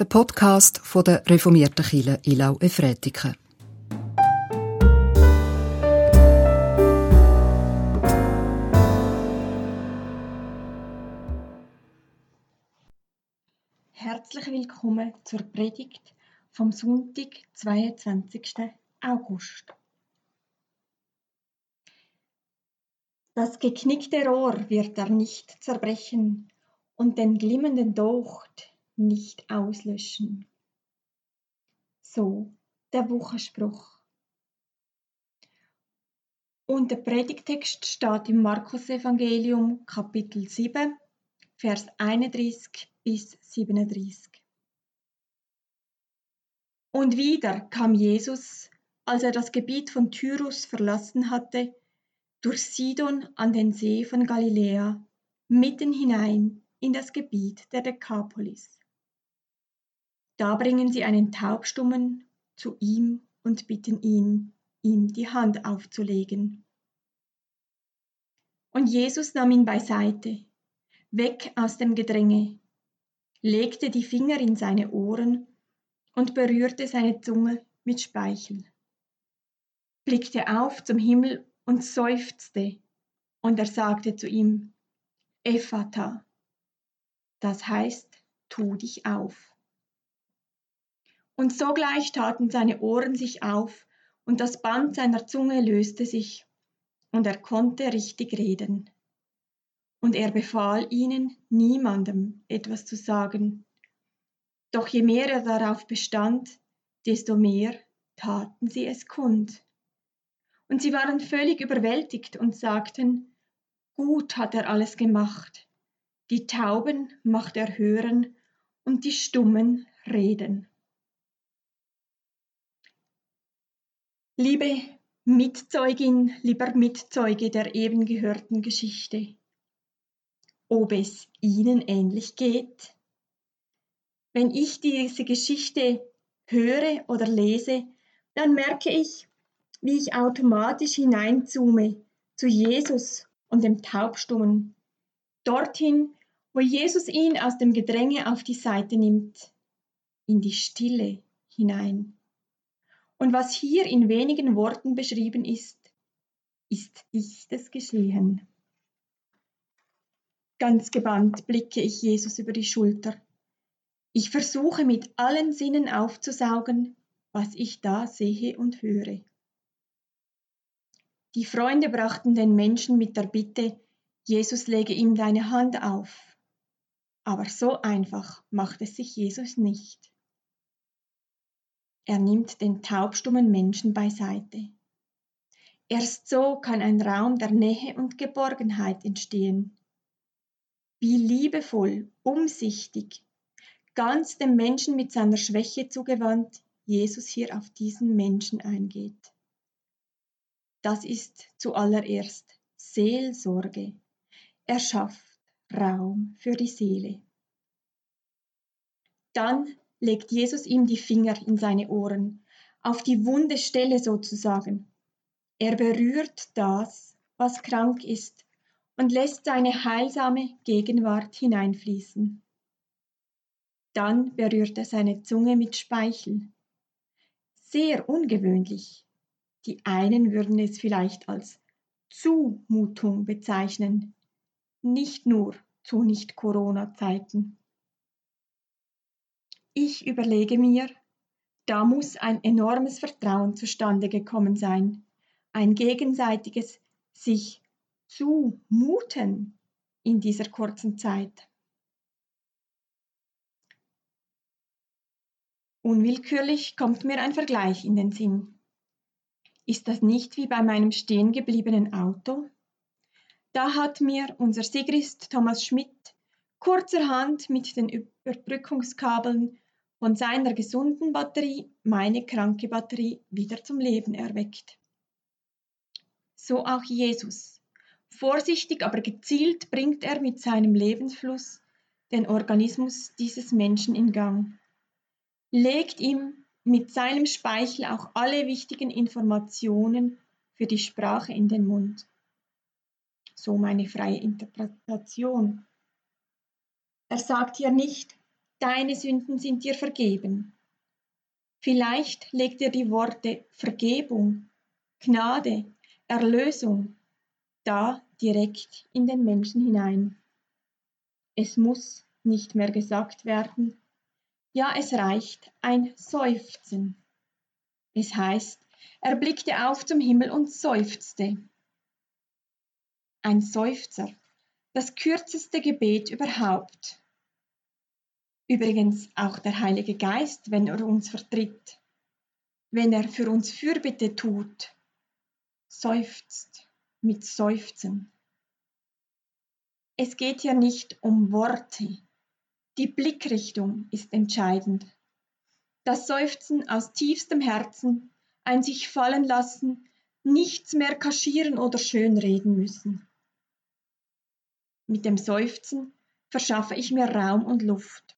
der Podcast von der reformierten Kirche Ilau Efretiken. Herzlich willkommen zur Predigt vom Sonntag, 22. August. Das geknickte Rohr wird er nicht zerbrechen und den glimmenden Docht nicht auslöschen. So der Wochenspruch. Und der Predigtext steht im Markus-Evangelium, Kapitel 7, Vers 31 bis 37. Und wieder kam Jesus, als er das Gebiet von Tyrus verlassen hatte, durch Sidon an den See von Galiläa, mitten hinein in das Gebiet der Dekapolis. Da bringen sie einen Taubstummen zu ihm und bitten ihn, ihm die Hand aufzulegen. Und Jesus nahm ihn beiseite, weg aus dem Gedränge, legte die Finger in seine Ohren und berührte seine Zunge mit Speichel, blickte auf zum Himmel und seufzte, und er sagte zu ihm, Ephata, das heißt, tu dich auf. Und sogleich taten seine Ohren sich auf, und das Band seiner Zunge löste sich, und er konnte richtig reden. Und er befahl ihnen, niemandem etwas zu sagen. Doch je mehr er darauf bestand, desto mehr taten sie es kund. Und sie waren völlig überwältigt und sagten, gut hat er alles gemacht. Die Tauben macht er hören und die Stummen reden. Liebe Mitzeugin, lieber Mitzeuge der eben gehörten Geschichte, ob es Ihnen ähnlich geht? Wenn ich diese Geschichte höre oder lese, dann merke ich, wie ich automatisch hineinzoome zu Jesus und dem Taubstummen, dorthin, wo Jesus ihn aus dem Gedränge auf die Seite nimmt, in die Stille hinein. Und was hier in wenigen Worten beschrieben ist, ist dichtes Geschehen. Ganz gebannt blicke ich Jesus über die Schulter. Ich versuche mit allen Sinnen aufzusaugen, was ich da sehe und höre. Die Freunde brachten den Menschen mit der Bitte, Jesus lege ihm deine Hand auf. Aber so einfach macht es sich Jesus nicht. Er nimmt den taubstummen Menschen beiseite. Erst so kann ein Raum der Nähe und Geborgenheit entstehen. Wie liebevoll, umsichtig, ganz dem Menschen mit seiner Schwäche zugewandt Jesus hier auf diesen Menschen eingeht. Das ist zuallererst Seelsorge. Er schafft Raum für die Seele. Dann legt Jesus ihm die Finger in seine Ohren, auf die wunde Stelle sozusagen. Er berührt das, was krank ist, und lässt seine heilsame Gegenwart hineinfließen. Dann berührt er seine Zunge mit Speichel. Sehr ungewöhnlich. Die einen würden es vielleicht als Zumutung bezeichnen, nicht nur zu Nicht-Corona-Zeiten. Ich überlege mir, da muss ein enormes Vertrauen zustande gekommen sein, ein gegenseitiges sich zumuten in dieser kurzen Zeit. Unwillkürlich kommt mir ein Vergleich in den Sinn. Ist das nicht wie bei meinem stehen gebliebenen Auto? Da hat mir unser Sigrist Thomas Schmidt kurzerhand mit den Überbrückungskabeln von seiner gesunden Batterie meine kranke Batterie wieder zum Leben erweckt. So auch Jesus. Vorsichtig, aber gezielt bringt er mit seinem Lebensfluss den Organismus dieses Menschen in Gang, legt ihm mit seinem Speichel auch alle wichtigen Informationen für die Sprache in den Mund. So meine freie Interpretation. Er sagt hier nicht, deine Sünden sind dir vergeben. Vielleicht legt er die Worte Vergebung, Gnade, Erlösung da direkt in den Menschen hinein. Es muss nicht mehr gesagt werden, ja es reicht ein Seufzen. Es heißt, er blickte auf zum Himmel und seufzte. Ein Seufzer, das kürzeste Gebet überhaupt. Übrigens auch der Heilige Geist, wenn er uns vertritt, wenn er für uns Fürbitte tut, seufzt mit Seufzen. Es geht hier nicht um Worte. Die Blickrichtung ist entscheidend. Das Seufzen aus tiefstem Herzen, ein sich fallen lassen, nichts mehr kaschieren oder schönreden müssen. Mit dem Seufzen verschaffe ich mir Raum und Luft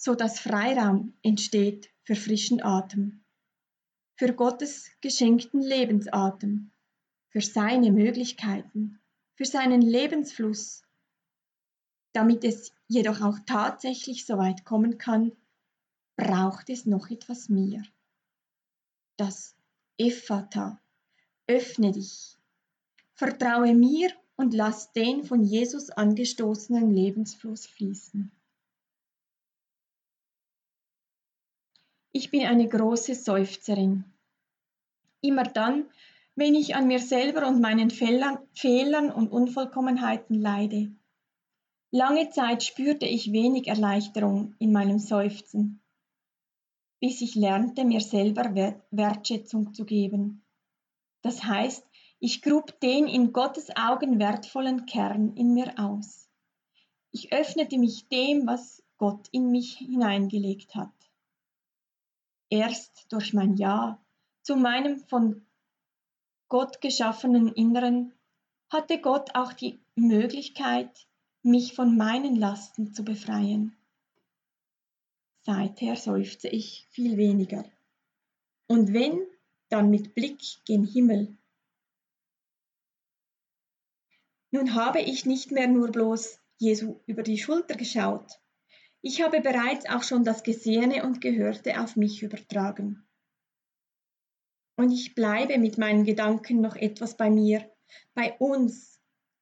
so dass Freiraum entsteht für frischen Atem, für Gottes geschenkten Lebensatem, für seine Möglichkeiten, für seinen Lebensfluss. Damit es jedoch auch tatsächlich so weit kommen kann, braucht es noch etwas mehr. Das Ephata, öffne dich, vertraue mir und lass den von Jesus angestoßenen Lebensfluss fließen. Ich bin eine große Seufzerin. Immer dann, wenn ich an mir selber und meinen Fehlern, und Unvollkommenheiten leide. Lange Zeit spürte ich wenig Erleichterung in meinem Seufzen, bis ich lernte, mir selber Wertschätzung zu geben. Das heißt, ich grub den in Gottes Augen wertvollen Kern in mir aus. Ich öffnete mich dem, was Gott in mich hineingelegt hat. Erst durch mein Ja zu meinem von Gott geschaffenen Inneren hatte Gott auch die Möglichkeit, mich von meinen Lasten zu befreien. Seither seufze ich viel weniger. Und wenn, dann mit Blick gen Himmel. Nun habe ich nicht mehr nur bloß Jesu über die Schulter geschaut, ich habe bereits auch schon das Gesehene und Gehörte auf mich übertragen. Und ich bleibe mit meinen Gedanken noch etwas bei mir, bei uns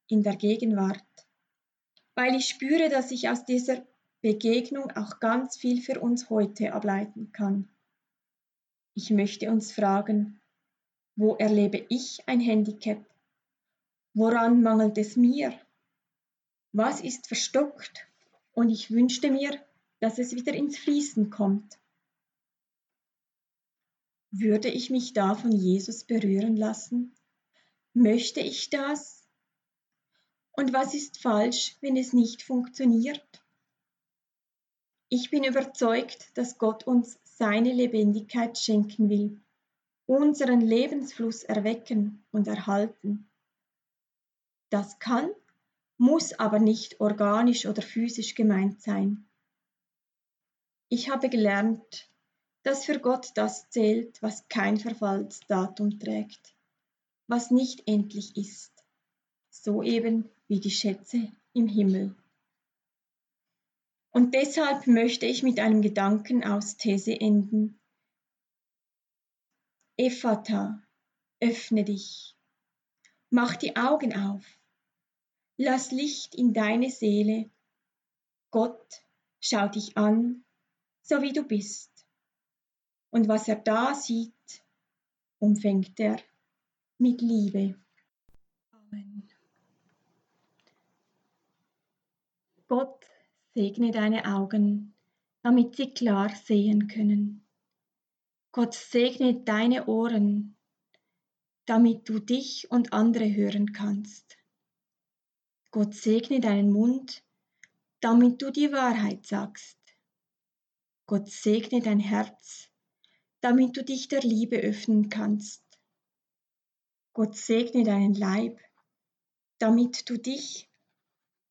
in der Gegenwart, weil ich spüre, dass ich aus dieser Begegnung auch ganz viel für uns heute ableiten kann. Ich möchte uns fragen, wo erlebe ich ein Handicap? Woran mangelt es mir? Was ist verstockt und ich wünschte mir, dass es wieder ins Fließen kommt. Würde ich mich da von Jesus berühren lassen? Möchte ich das? Und was ist falsch, wenn es nicht funktioniert? Ich bin überzeugt, dass Gott uns seine Lebendigkeit schenken will, unseren Lebensfluss erwecken und erhalten. Das kann muss aber nicht organisch oder physisch gemeint sein. Ich habe gelernt, dass für Gott das zählt, was kein Verfallsdatum trägt, was nicht endlich ist, so eben wie die Schätze im Himmel. Und deshalb möchte ich mit einem Gedanken aus These enden. Ephata, öffne dich, mach die Augen auf, Lass Licht in deine Seele. Gott schaut dich an, so wie du bist. Und was er da sieht, umfängt er mit Liebe. Amen. Gott segne deine Augen, damit sie klar sehen können. Gott segne deine Ohren, damit du dich und andere hören kannst. Gott segne deinen Mund, damit du die Wahrheit sagst. Gott segne dein Herz, damit du dich der Liebe öffnen kannst. Gott segne deinen Leib, damit du dich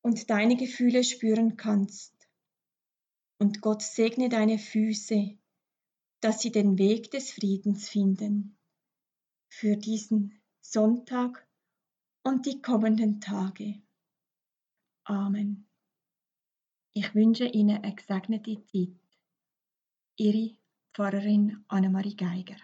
und deine Gefühle spüren kannst. Und Gott segne deine Füße, dass sie den Weg des Friedens finden. Für diesen Sonntag und die kommenden Tage. Amen. Ich wünsche Ihnen eine gesegnete Zeit. Ihre Pfarrerin Annemarie Geiger